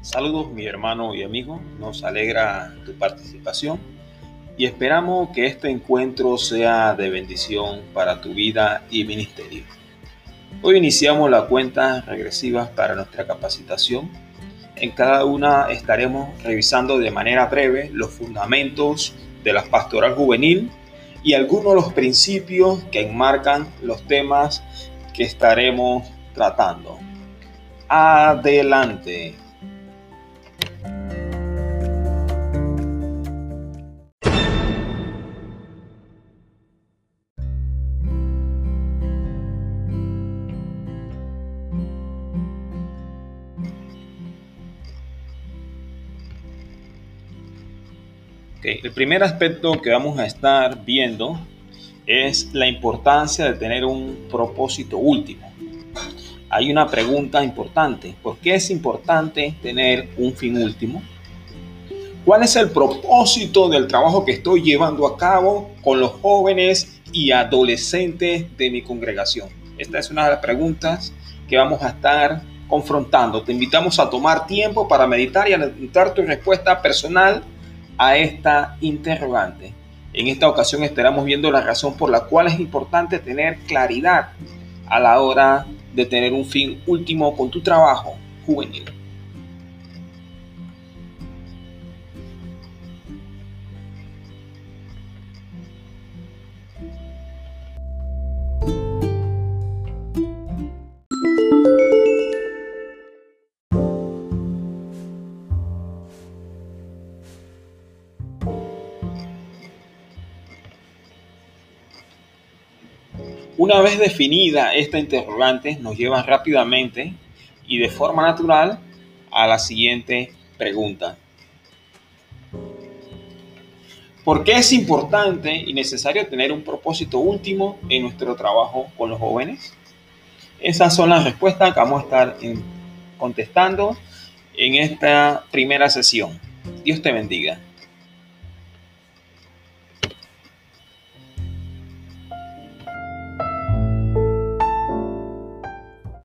Saludos mi hermano y amigo, nos alegra tu participación y esperamos que este encuentro sea de bendición para tu vida y ministerio. Hoy iniciamos la cuenta regresiva para nuestra capacitación. En cada una estaremos revisando de manera breve los fundamentos de la pastoral juvenil y algunos de los principios que enmarcan los temas que estaremos tratando. Adelante. El primer aspecto que vamos a estar viendo es la importancia de tener un propósito último. Hay una pregunta importante. ¿Por qué es importante tener un fin último? ¿Cuál es el propósito del trabajo que estoy llevando a cabo con los jóvenes y adolescentes de mi congregación? Esta es una de las preguntas que vamos a estar confrontando. Te invitamos a tomar tiempo para meditar y a dar tu respuesta personal a esta interrogante. En esta ocasión estaremos viendo la razón por la cual es importante tener claridad a la hora de tener un fin último con tu trabajo juvenil. Una vez definida esta interrogante, nos lleva rápidamente y de forma natural a la siguiente pregunta. ¿Por qué es importante y necesario tener un propósito último en nuestro trabajo con los jóvenes? Esas son las respuestas que vamos a estar contestando en esta primera sesión. Dios te bendiga.